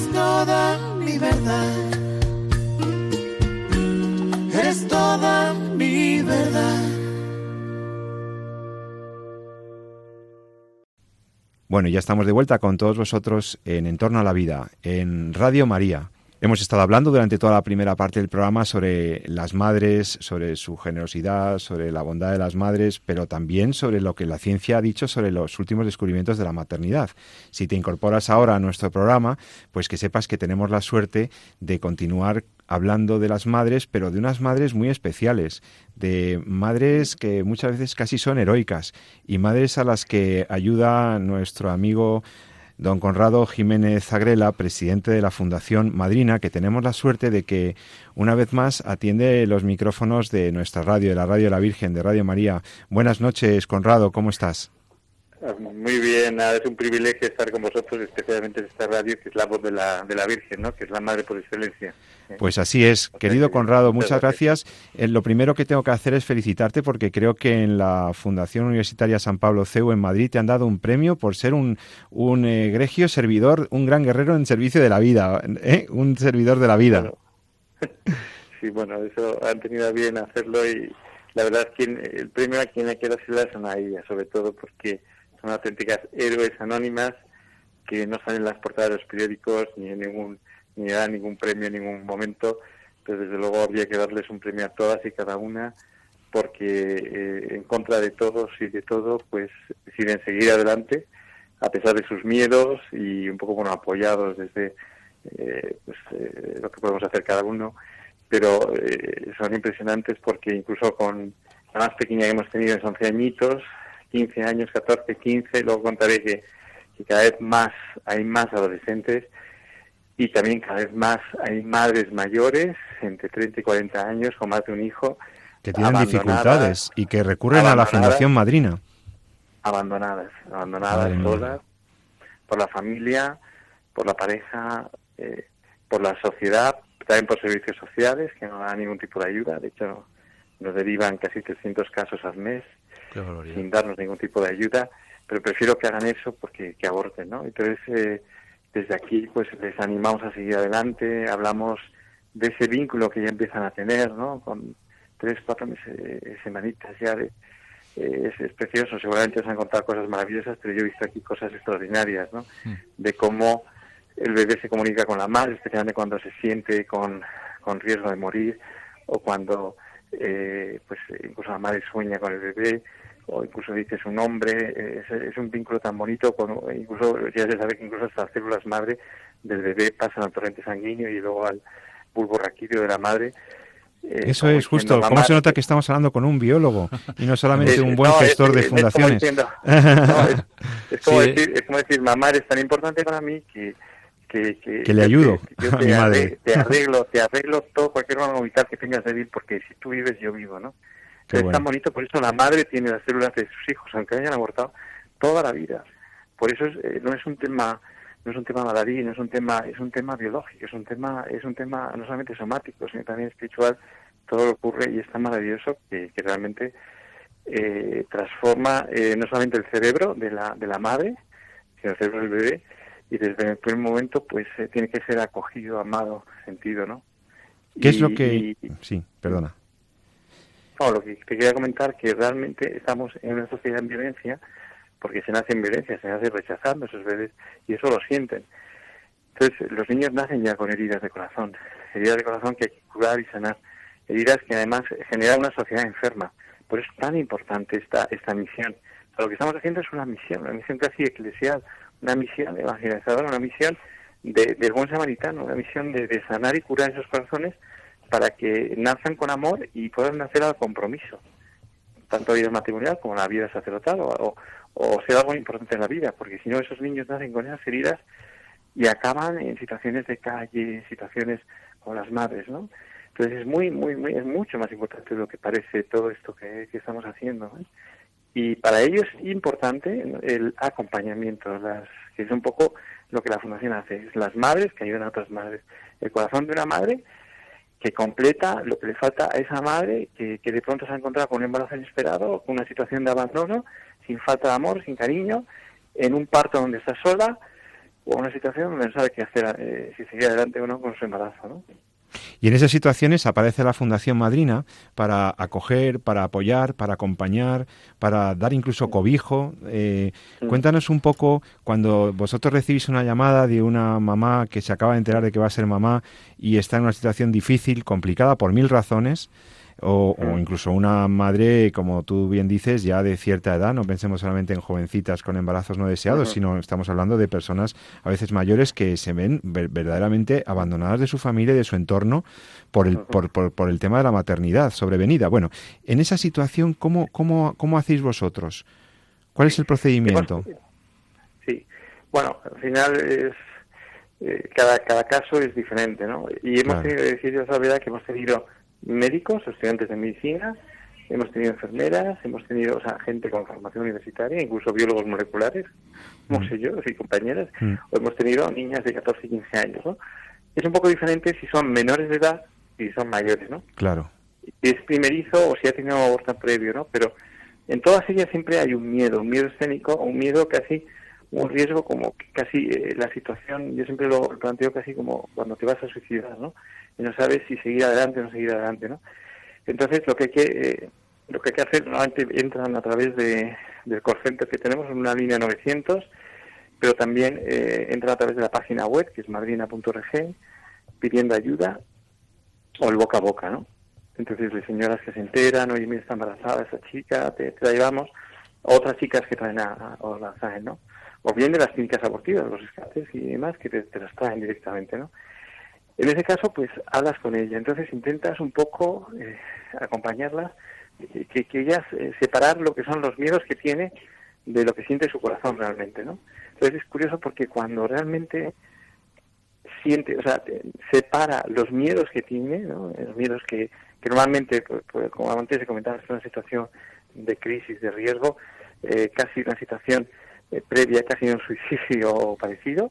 Eres toda mi verdad. Eres toda mi verdad.
Bueno, ya estamos de vuelta con todos vosotros en Entorno a la Vida, en Radio María. Hemos estado hablando durante toda la primera parte del programa sobre las madres, sobre su generosidad, sobre la bondad de las madres, pero también sobre lo que la ciencia ha dicho sobre los últimos descubrimientos de la maternidad. Si te incorporas ahora a nuestro programa, pues que sepas que tenemos la suerte de continuar hablando de las madres, pero de unas madres muy especiales, de madres que muchas veces casi son heroicas y madres a las que ayuda nuestro amigo don Conrado Jiménez Zagrela, presidente de la Fundación Madrina, que tenemos la suerte de que una vez más atiende los micrófonos de nuestra radio, de la Radio de la Virgen, de Radio María. Buenas noches, Conrado, ¿cómo estás?
Muy bien, nada, es un privilegio estar con vosotros, especialmente en esta radio que es la voz de la, de la Virgen, ¿no? que es la madre por excelencia.
Pues así es, querido Conrado, muchas gracias. Eh, lo primero que tengo que hacer es felicitarte porque creo que en la Fundación Universitaria San Pablo CEU en Madrid te han dado un premio por ser un, un eh, egregio servidor, un gran guerrero en servicio de la vida, ¿eh? un servidor de la vida.
Bueno, <laughs> sí, bueno, eso han tenido bien hacerlo y la verdad es que el premio a quien hay que dársela son a ella, sobre todo porque son auténticas héroes anónimas que no salen en las portadas de los periódicos ni en ningún ni dan ningún premio en ningún momento, pero desde luego habría que darles un premio a todas y cada una porque eh, en contra de todos y de todo pues deciden seguir adelante a pesar de sus miedos y un poco bueno apoyados desde eh, pues, eh, lo que podemos hacer cada uno. Pero eh, son impresionantes porque incluso con la más pequeña que hemos tenido es 11 añitos 15 años, 14, 15, luego contaré que, que, cada vez más hay más adolescentes y también cada vez más hay madres mayores, entre 30 y 40 años, con más de un hijo.
Que tienen dificultades y que recurren a la Fundación Madrina.
Abandonadas, abandonadas, solas, por la familia, por la pareja, eh, por la sociedad, también por servicios sociales, que no dan ningún tipo de ayuda. De hecho, nos derivan casi 300 casos al mes sin darnos ningún tipo de ayuda, pero prefiero que hagan eso porque que aborten, ¿no? Entonces, eh, desde aquí, pues les animamos a seguir adelante, hablamos de ese vínculo que ya empiezan a tener, ¿no? Con tres, cuatro meses, semanitas ya de, eh, es, es, precioso, seguramente os han contado cosas maravillosas, pero yo he visto aquí cosas extraordinarias, ¿no? Mm. De cómo el bebé se comunica con la madre, especialmente cuando se siente con, con riesgo de morir o cuando eh, pues incluso la madre sueña con el bebé o incluso dices un hombre, es, es un vínculo tan bonito, con, incluso ya se sabe que incluso hasta las células madre del bebé pasan al torrente sanguíneo y luego al bulbo raquídeo de la madre. eh,
Eso es justo. ¿Cómo
"Mamá,
se nota que estamos hablando con un biólogo y no solamente
es-
un buen
no, es-
gestor de
es como
fundaciones?
diciendo- <laughs> no, es, es como
Sí.
decir, es como decir, mamá, eres tan importante para mí que... Que, que,
Que le ayudo
que yo <laughs>
a
te
mi madre.
arre- Te <laughs> arreglo, te arreglo todo, cualquier órgano vital que tengas débil, porque si tú vives, yo vivo, ¿no?
Qué
es
bueno.
tan bonito, por eso la madre tiene las células de sus hijos, aunque hayan abortado, toda la vida. Por eso es, eh, no es un tema no es un tema baladí, no es un tema es un tema biológico, es un tema es un tema no solamente somático, sino también espiritual. Todo lo ocurre y es tan maravilloso que, que realmente eh, transforma eh, no solamente el cerebro de la de la madre, sino el cerebro del bebé y desde el primer momento pues eh, tiene que ser acogido, amado, sentido, ¿no?
¿Qué es lo que...?
y-
Sí, perdona.
No, lo que te quería comentar que realmente estamos en una sociedad en violencia porque se nace en violencia, se nace rechazando esos bebés y eso lo sienten. Entonces, los niños nacen ya con heridas de corazón, heridas de corazón que hay que curar y sanar, heridas que además generan una sociedad enferma. Por eso es tan importante esta, esta misión. Lo que estamos haciendo es una misión, una misión casi eclesial, una misión evangelizadora, una misión de, del buen samaritano, una misión de, de sanar y curar esos corazones para que nazcan con amor y puedan nacer al compromiso, tanto la vida matrimonial como la vida sacerdotal o, o, o ser algo importante en la vida, porque si no esos niños nacen con esas heridas y acaban en situaciones de calle, situaciones con las madres, ¿no? Entonces es muy, muy, muy, es mucho más importante de lo que parece todo esto que, estamos haciendo. Y para ello es importante el acompañamiento, las, que es un poco lo que la Fundación hace, es las madres que ayudan a otras madres. El corazón de una madre que completa lo que le falta a esa madre que, de pronto se ha encontrado con un embarazo inesperado, con una situación de abandono, sin falta de amor, sin cariño, en un parto donde está sola, o una situación donde no sabe qué hacer, eh, si seguir adelante o no con su embarazo. ¿no?
Y en esas situaciones aparece la Fundación Madrina para acoger, para apoyar, para acompañar, para dar incluso cobijo. Eh. Cuéntanos un poco cuando vosotros recibís una llamada de una mamá que se acaba de enterar de que va a ser mamá y está en una situación difícil, complicada por mil razones. O, o
Mm.
incluso una madre, como tú bien dices, ya de cierta edad, no pensemos solamente en jovencitas con embarazos no deseados, sino estamos hablando de personas a veces mayores que se ven ver- verdaderamente abandonadas de su familia y de su entorno por el, por, por, por el tema de la maternidad sobrevenida. Bueno, en esa situación, ¿cómo, cómo, cómo hacéis vosotros? ¿Cuál es el procedimiento?
Sí, bueno, al final es eh, cada cada caso es diferente, ¿no? Y hemos
Claro.
tenido, decir yo la verdad que hemos tenido médicos, estudiantes de medicina, hemos tenido enfermeras, hemos tenido, o sea, gente con formación universitaria, incluso biólogos moleculares, como sé yo, y compañeras,
Mm.
o hemos tenido niñas de 14 y 15 años, ¿no? Es un poco diferente si son menores de edad y si son mayores, ¿no?
Claro.
es primerizo o si ha tenido aborto previo, ¿no? Pero en todas ellas siempre hay un miedo, un miedo escénico, un miedo casi, un riesgo como que casi eh, la situación, yo siempre lo planteo casi como cuando te vas a suicidar, ¿no? Y no sabes si seguir adelante o no seguir adelante, ¿no? Entonces lo que hay que, eh, lo que hay que hacer, normalmente entran a través de, del call center que tenemos en una línea 900, pero también eh, entran a través de la página web, que es madrina.org, pidiendo ayuda, o el boca a boca, ¿no? Entonces, las señoras que se enteran, oye, mira, está embarazada esa chica, te, te la llevamos. Otras chicas que traen a, o la traen, ¿no? O bien de las clínicas abortivas, los escates y demás, que te, las traen directamente, ¿no? En ese caso, pues hablas con ella. Entonces intentas un poco eh, acompañarlas, que, que ellas eh, separar lo que son los miedos que tiene de lo que siente su corazón realmente, ¿no? Entonces es curioso porque cuando realmente siente, o sea, separa los miedos que tiene, ¿no? Los miedos que, que normalmente, pues, pues, como antes se comentaba, es una situación de crisis, de riesgo, eh, casi una situación eh, previa, casi un suicidio parecido.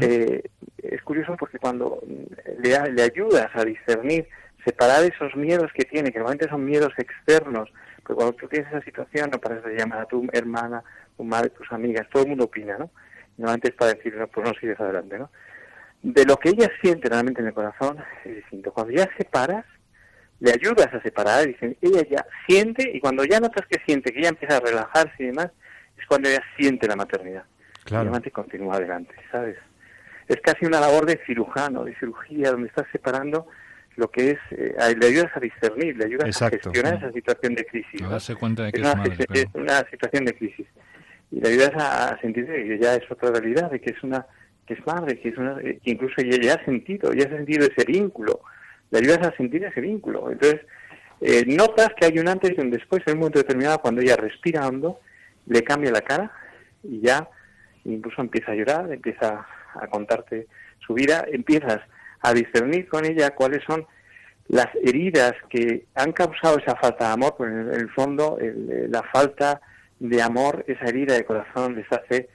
Eh, es curioso porque cuando mm, le, le ayudas a discernir, separar esos miedos que tiene, que normalmente son miedos externos, porque cuando tú tienes esa situación no paras de llamar a tu hermana, tu madre, tus amigas, todo el mundo opina, ¿no? Normalmente es para decir, no, pues no sigues adelante, ¿no? De lo que ella siente realmente en el corazón es distinto. Cuando ya separas, le ayudas a separar, dicen, ella ya siente, y cuando ya notas que siente, que ella empieza a relajarse y demás, es cuando ella siente la maternidad.
Claro.
Y continúa adelante, ¿sabes? Es casi una labor de cirujano, de cirugía, donde estás separando lo que es, eh, le ayudas a discernir, le ayudas
Exacto.
a gestionar esa situación de crisis.
A darse cuenta de que
es,
es
una,
madre.
es una situación de crisis. Y le ayudas a sentir que ya es otra realidad, de que es una que es madre, que es una que incluso ella ya ha sentido, ya ha sentido ese vínculo. Le ayudas a sentir ese vínculo. Entonces, eh, notas que hay un antes y un después en un momento determinado cuando ella respira le cambia la cara y ya incluso empieza a llorar, empieza a contarte su vida, empiezas a discernir con ella cuáles son las heridas que han causado esa falta de amor, porque en el, fondo el- la falta de amor, esa herida de corazón les hace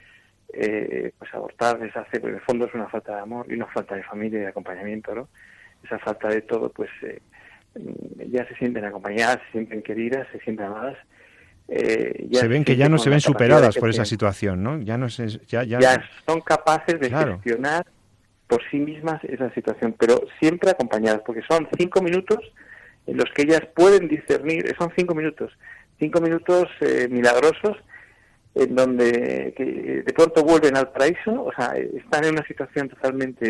eh, pues abortar, les hace, porque en el fondo es una falta de amor y una falta de familia y de acompañamiento, ¿no? Esa falta de todo, pues eh, ya se sienten acompañadas, se sienten queridas, se sienten amadas. eh,
se ven que ya no se ven superadas por esa situación, ¿no? Ya no se, ya, ya,
ya son capaces de
Claro.
gestionar por sí mismas esa situación, pero siempre acompañadas, porque son cinco minutos en los que ellas pueden discernir, son cinco minutos, cinco minutos eh, milagrosos en donde que de pronto vuelven al paraíso, o sea, eh, están en una situación totalmente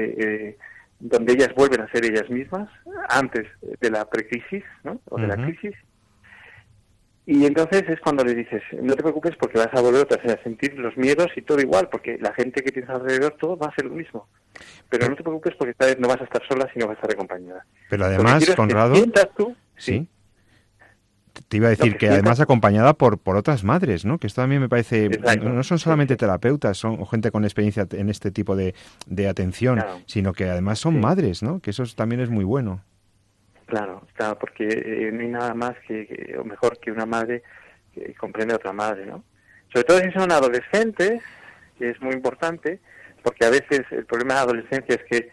eh, donde ellas vuelven a ser ellas mismas antes de la precrisis, ¿no? O de la crisis. Y entonces es cuando le dices, no te preocupes porque vas a volver otra vez a sentir los miedos y todo igual, porque la gente que tienes alrededor, todo va a ser lo mismo. Pero no te preocupes porque esta vez no vas a estar sola, sino vas a estar acompañada.
Pero además, Conrado,
sientas tú,
sí. Te iba a decir
que
además acompañada por, por otras madres, ¿no? Que esto también me parece,
Exacto.
no son solamente terapeutas, son o gente con experiencia en este tipo de, de atención,
Claro.
sino que además son
Sí.
madres, ¿no? Que eso es- también es muy bueno.
Claro, claro, porque eh, no hay nada más que, que- o mejor que una madre que comprende a otra madre, ¿no? Sobre todo si son adolescentes, que es muy importante, porque a veces el problema de la adolescencia es que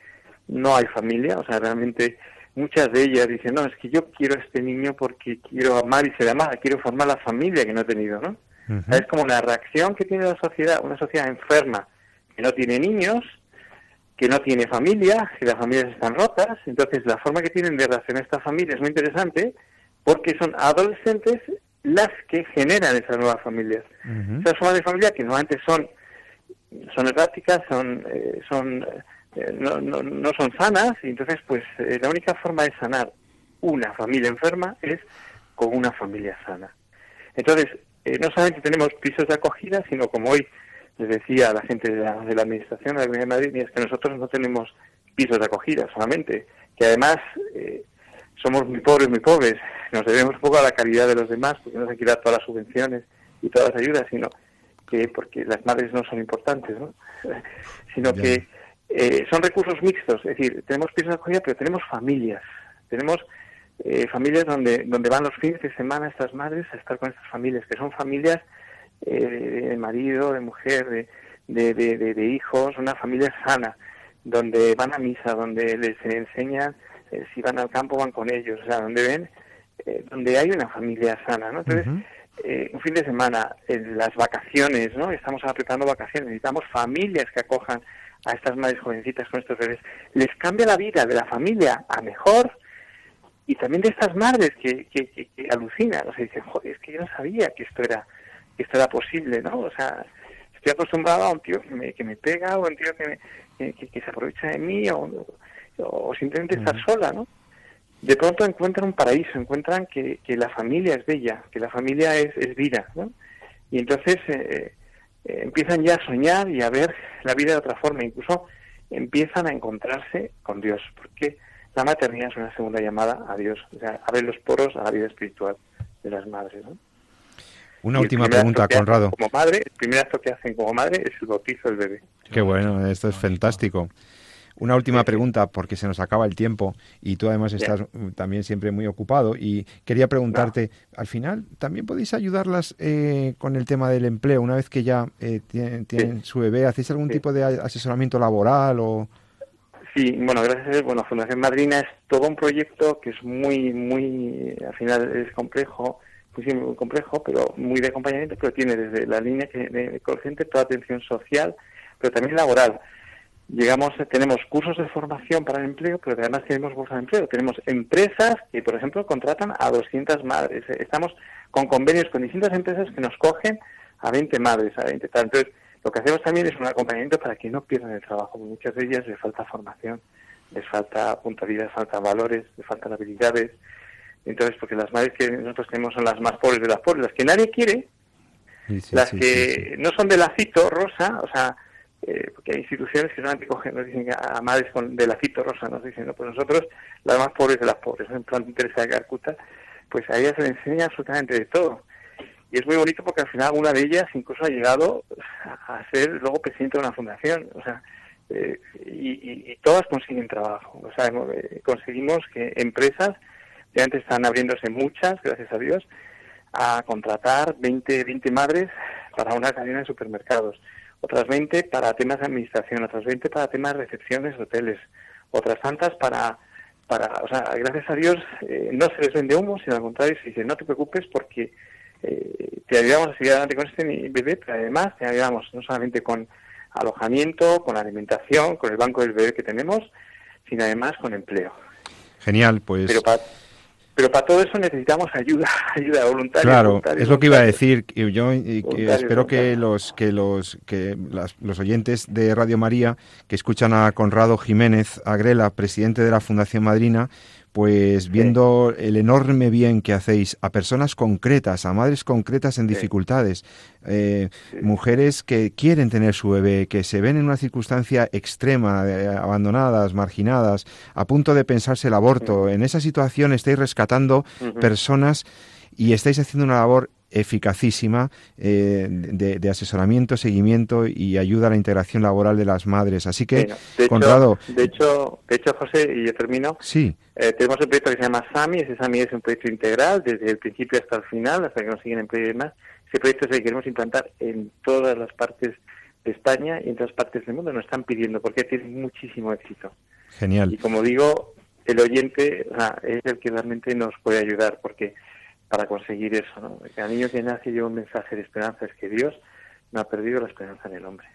no hay familia, o sea, realmente muchas de ellas dicen, no, es que yo quiero a este niño porque quiero amar y ser amada, quiero formar la familia que no he tenido, ¿no? Es como una reacción que tiene la sociedad, una sociedad enferma, que no tiene niños, que no tiene familia, que las familias están rotas. Entonces, la forma que tienen de relacionar esta familia es muy interesante porque son adolescentes las que generan esas nuevas familias. Esas formas de familia que normalmente son, son erráticas, son, eh, son, no, no, no son sanas, y entonces, pues, eh, la única forma de sanar una familia enferma es con una familia sana. Entonces, eh, no solamente tenemos pisos de acogida, sino como hoy les decía a la gente de la, de la Administración de la Comunidad de Madrid, es que nosotros no tenemos pisos de acogida solamente, que además eh, somos muy pobres, muy pobres, nos debemos un poco a la calidad de los demás, porque no se dar todas las subvenciones y todas las ayudas, sino que porque las madres no son importantes, ¿no? <laughs> sino que eh, son recursos mixtos, es decir, tenemos pisos de acogida, pero tenemos familias, tenemos eh, familias donde donde van los fines de semana estas madres a estar con estas familias, que son familias eh, de marido, de mujer, de, de, de- hijos, una familia sana, donde van a misa, donde les enseñan, eh, si van al campo van con ellos, o sea, donde ven, eh, donde hay una familia sana, ¿no? Entonces, eh, un fin de semana, en las vacaciones, ¿no? Estamos apretando vacaciones, necesitamos familias que acojan a estas madres jovencitas con estos bebés. Les cambia la vida de la familia a mejor y también de estas madres que, que, que- que alucinan, o sea, dicen, joder, es que yo no sabía que esto era que esto era posible, ¿no? O sea, estoy acostumbrado a un tío que me, que me pega o a un tío que, me- que, se aprovecha de mí o, o simplemente estar sola, ¿no? De pronto encuentran un paraíso, encuentran que, que la familia es bella, que la familia es, es vida, ¿no? Y entonces eh, eh, empiezan ya a soñar y a ver la vida de otra forma, incluso empiezan a encontrarse con Dios, porque la maternidad es una segunda llamada a Dios, o sea, abre los poros a la vida espiritual de las madres, ¿no?
Una última pregunta, Conrado.
Como madre, el primer acto que hacen como madre es el bautizo del bebé.
Qué bueno, esto es fantástico. Una última pregunta, porque se nos acaba el tiempo y tú además estás mm, también siempre muy ocupado y quería preguntarte, al final, ¿también podéis ayudarlas eh, con el tema del empleo? Una vez que ya eh, tienen, tienen su bebé, ¿hacéis algún
Sí.
tipo de asesoramiento laboral o...?
Sí, bueno, gracias a Dios, bueno, Fundación Madrina es todo un proyecto que es muy, muy, al final es complejo, pues sí, muy complejo, pero muy de acompañamiento, pero tiene desde la línea que, de corriente toda atención social, pero también laboral. Llegamos, tenemos cursos de formación para el empleo, pero además tenemos bolsa de empleo. Tenemos empresas que, por ejemplo, contratan a 200 madres. Estamos con convenios con distintas empresas que nos cogen a 20 madres, a 20 tal. Entonces, lo que hacemos también es un acompañamiento para que no pierdan el trabajo, muchas de ellas les falta formación les falta puntualidad, les faltan valores, les faltan habilidades. Entonces, porque las madres que nosotros tenemos son las más pobres de las pobres, las que nadie quiere,
Sí, sí,
las
sí,
que no son de lacito rosa, o sea, eh, porque hay instituciones que solamente cogen, nos dicen a madres con de lacito rosa, nos dicen, no, pues nosotros, las más pobres de las pobres, en plan Teresa de Calcuta, pues a ellas se les enseña absolutamente de todo. Y es muy bonito porque al final una de ellas incluso ha llegado a ser luego presidente de una fundación, o sea, eh, y, todas consiguen trabajo. O sea, eh, conseguimos que empresas, ya antes están abriéndose muchas, gracias a Dios, a contratar 20, 20 madres para una cadena de supermercados, otras 20 para temas de administración, otras 20 para temas de recepciones hoteles, otras tantas para, para o sea, gracias a Dios eh, no se les vende humo, sino al contrario, se dice, no te preocupes porque eh, te ayudamos a seguir adelante con este bebé, pero además te ayudamos no solamente con alojamiento, con alimentación, con el banco del bebé que tenemos, sino además con empleo.
Genial, pues
Pero para pero para todo eso necesitamos ayuda, <laughs> ayuda voluntaria.
claro, es lo que iba a decir. y Yo espero que los que los que las- los oyentes de Radio María que escuchan a Conrado Jiménez Agrela, presidente de la Fundación Madrina, pues viendo el enorme bien que hacéis a personas concretas, a madres concretas en
Sí.
dificultades, eh,
Sí.
mujeres que quieren tener su bebé, que se ven en una circunstancia extrema, eh, abandonadas, marginadas, a punto de pensarse el aborto. En esa situación estáis rescatando personas y estáis haciendo una labor eficacísima eh, de, de asesoramiento, seguimiento y ayuda a la integración laboral de las madres. Así que,
Bueno, de,
Conrado,
hecho, de hecho, de hecho, José, y yo termino,
sí,
eh, tenemos un proyecto que se llama SAMI, ese SAMI es un proyecto integral, desde el principio hasta el final, hasta que consiguen empleo y demás. Ese proyecto es el que queremos implantar en todas las partes de España y en todas partes del mundo. Nos están pidiendo, porque tiene muchísimo éxito. Y
genial.
como digo, el oyente o sea, es el que realmente nos puede ayudar, porque para conseguir eso, ¿no? Cada niño que nace lleva un mensaje de esperanza, es que Dios no ha perdido la esperanza en el hombre.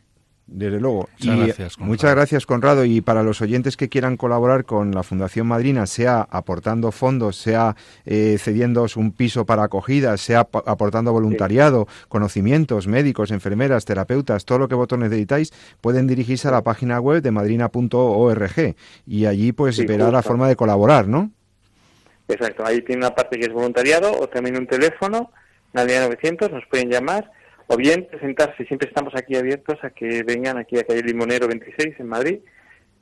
Desde luego.
Muchas
Y
gracias, Conrado.
muchas gracias, Conrado. Y para los oyentes que quieran colaborar con la Fundación Madrina, sea aportando fondos, sea eh, cediendo un piso para acogida, sea ap- aportando voluntariado, conocimientos, médicos, enfermeras, terapeutas, todo lo que vosotros necesitáis, pueden dirigirse a la página web de madrina.org y allí pues
Sí,
verá la forma de colaborar, ¿no?
Exacto, ahí tiene una parte que es voluntariado o también un teléfono, una línea 900, nos pueden llamar o bien presentarse, siempre estamos aquí abiertos a que vengan aquí a calle Limonero 26 en Madrid,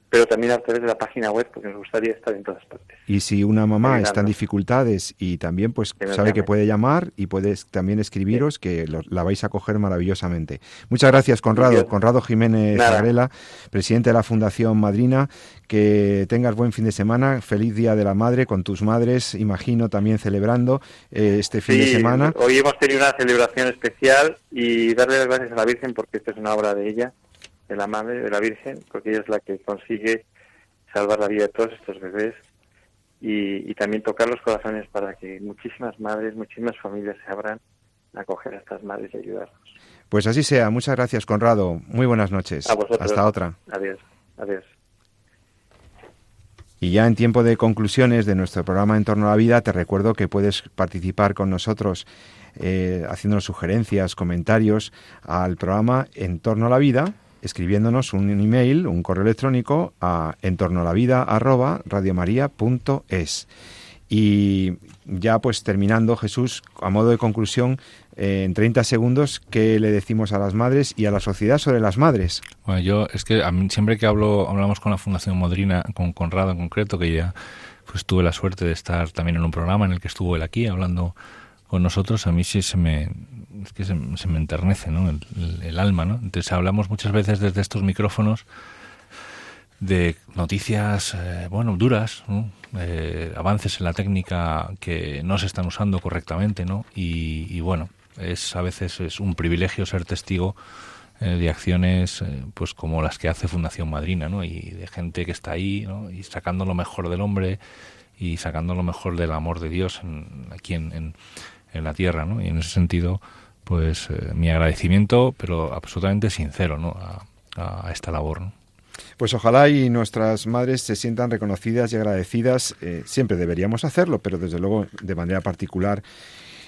pero también a través de la página web porque nos gustaría estar en todas partes.
Y si una mamá está en dificultades y también pues sabe que puede llamar y puede también escribiros que lo- la vais a coger maravillosamente. Muchas gracias, Conrado.
Dios.
Conrado Jiménez. Agrela, presidente de la Fundación Madrina. Que tengas buen fin de semana, feliz Día de la Madre con tus madres, imagino también celebrando eh, este fin de semana.
hoy hemos tenido una celebración especial y darle las gracias a la Virgen porque esta es una obra de ella, de la Madre, de la Virgen, porque ella es la que consigue salvar la vida de todos estos bebés y, y también tocar los corazones para que muchísimas madres, muchísimas familias se abran a acoger a estas madres y ayudarnos.
Pues así sea. Muchas gracias, Conrado. Muy buenas noches.
A vosotros.
Hasta otra.
Adiós, adiós.
Y ya en tiempo de conclusiones de nuestro programa En torno a la vida, te recuerdo que puedes participar con nosotros eh, haciéndonos sugerencias, comentarios al programa En torno a la vida, escribiéndonos un email, un correo electrónico a entornoalavida@radiomaria.es. Y ya pues terminando, Jesús, a modo de conclusión, eh, en 30 segundos, ¿qué le decimos a las madres y a la sociedad sobre las madres?
Bueno, yo es que a mí, siempre que hablo, hablamos con la Fundación Modrina, con Conrado en concreto, que ya pues tuve la suerte de estar también en un programa en el que estuvo él aquí hablando con nosotros, a mí sí se me, es que se, se me enternece ¿no? el, el- alma. ¿no? Entonces hablamos muchas veces desde estos micrófonos de noticias, eh, bueno, duras, ¿no? Eh, avances en la técnica que no se están usando correctamente, ¿no? Y, y bueno, es a veces es un privilegio ser testigo eh, de acciones pues como las que hace Fundación Madrina, ¿no? Y de gente que está ahí, ¿no? Y sacando lo mejor del hombre y sacando lo mejor del amor de Dios en- aquí en, en, en la tierra, ¿no? Y en ese sentido, pues eh, mi agradecimiento, pero absolutamente sincero, ¿no? A, a esta labor, ¿no?
Pues ojalá y nuestras madres se sientan reconocidas y agradecidas. eh, siempre deberíamos hacerlo, pero desde luego de manera particular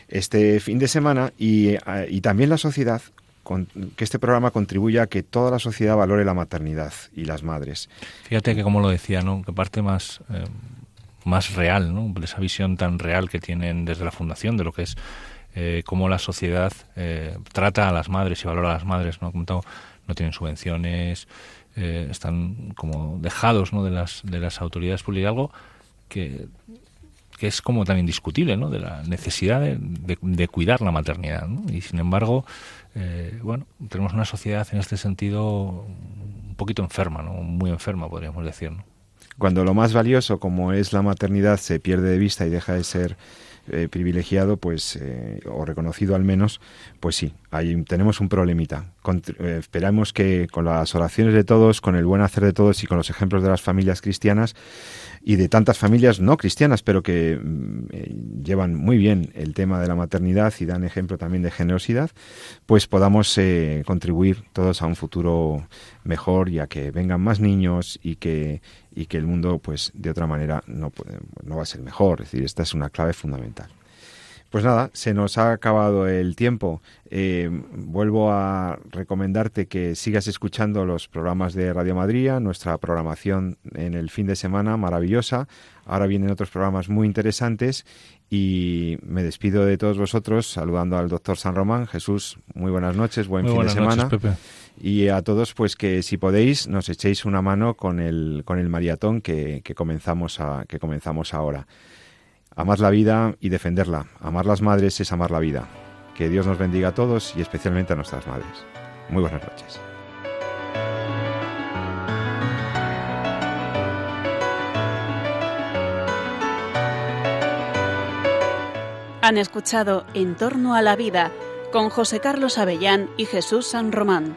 este fin de semana y, eh, y también la sociedad con- que este programa contribuya a que toda la sociedad valore la maternidad y las madres.
Fíjate que como lo decía, ¿no? Que parte más, eh, más real, ¿no? Esa visión tan real que tienen desde la fundación de lo que es eh, cómo la sociedad eh, trata a las madres y valora a las madres, ¿no? Como todo, no tienen subvenciones, eh, están como dejados, ¿no? De las de las autoridades públicas, algo que que es como también discutible, ¿no? De la necesidad de, de- cuidar la maternidad, ¿no? Y sin embargo, bueno, tenemos una sociedad en este sentido un poquito enferma, ¿no? Muy enferma, podríamos decir.
Cuando lo más valioso, como es la maternidad, se pierde de vista y deja de ser eh, privilegiado, pues eh, o reconocido al menos, pues sí, ahí tenemos un problemita. Eh, esperamos que con las oraciones de todos, con el buen hacer de todos y con los ejemplos de las familias cristianas y de tantas familias no cristianas, pero que mm, eh, llevan muy bien el tema de la maternidad y dan ejemplo también de generosidad, pues podamos eh, contribuir todos a un futuro mejor y a que vengan más niños y que y que el mundo pues de otra manera no no va a ser mejor, es decir, esta es una clave fundamental. Pues nada, se nos ha acabado el tiempo. Eh, vuelvo a recomendarte que sigas escuchando los programas de Radio Madrid, nuestra programación en el fin de semana maravillosa. Ahora vienen otros programas muy interesantes y me despido de todos vosotros saludando al doctor San Román. Jesús, muy buenas noches, buen
Muy
fin de semana.
noches, Pepe.
Y a todos, pues que si podéis, nos echéis una mano con el, con el maratón que, que comenzamos a, que comenzamos ahora. Amar la vida y defenderla. Amar las madres es amar la vida. Que Dios nos bendiga a todos y especialmente a nuestras madres. Muy buenas noches.
Han escuchado En torno a la vida con José Carlos Avellán y Jesús San Román.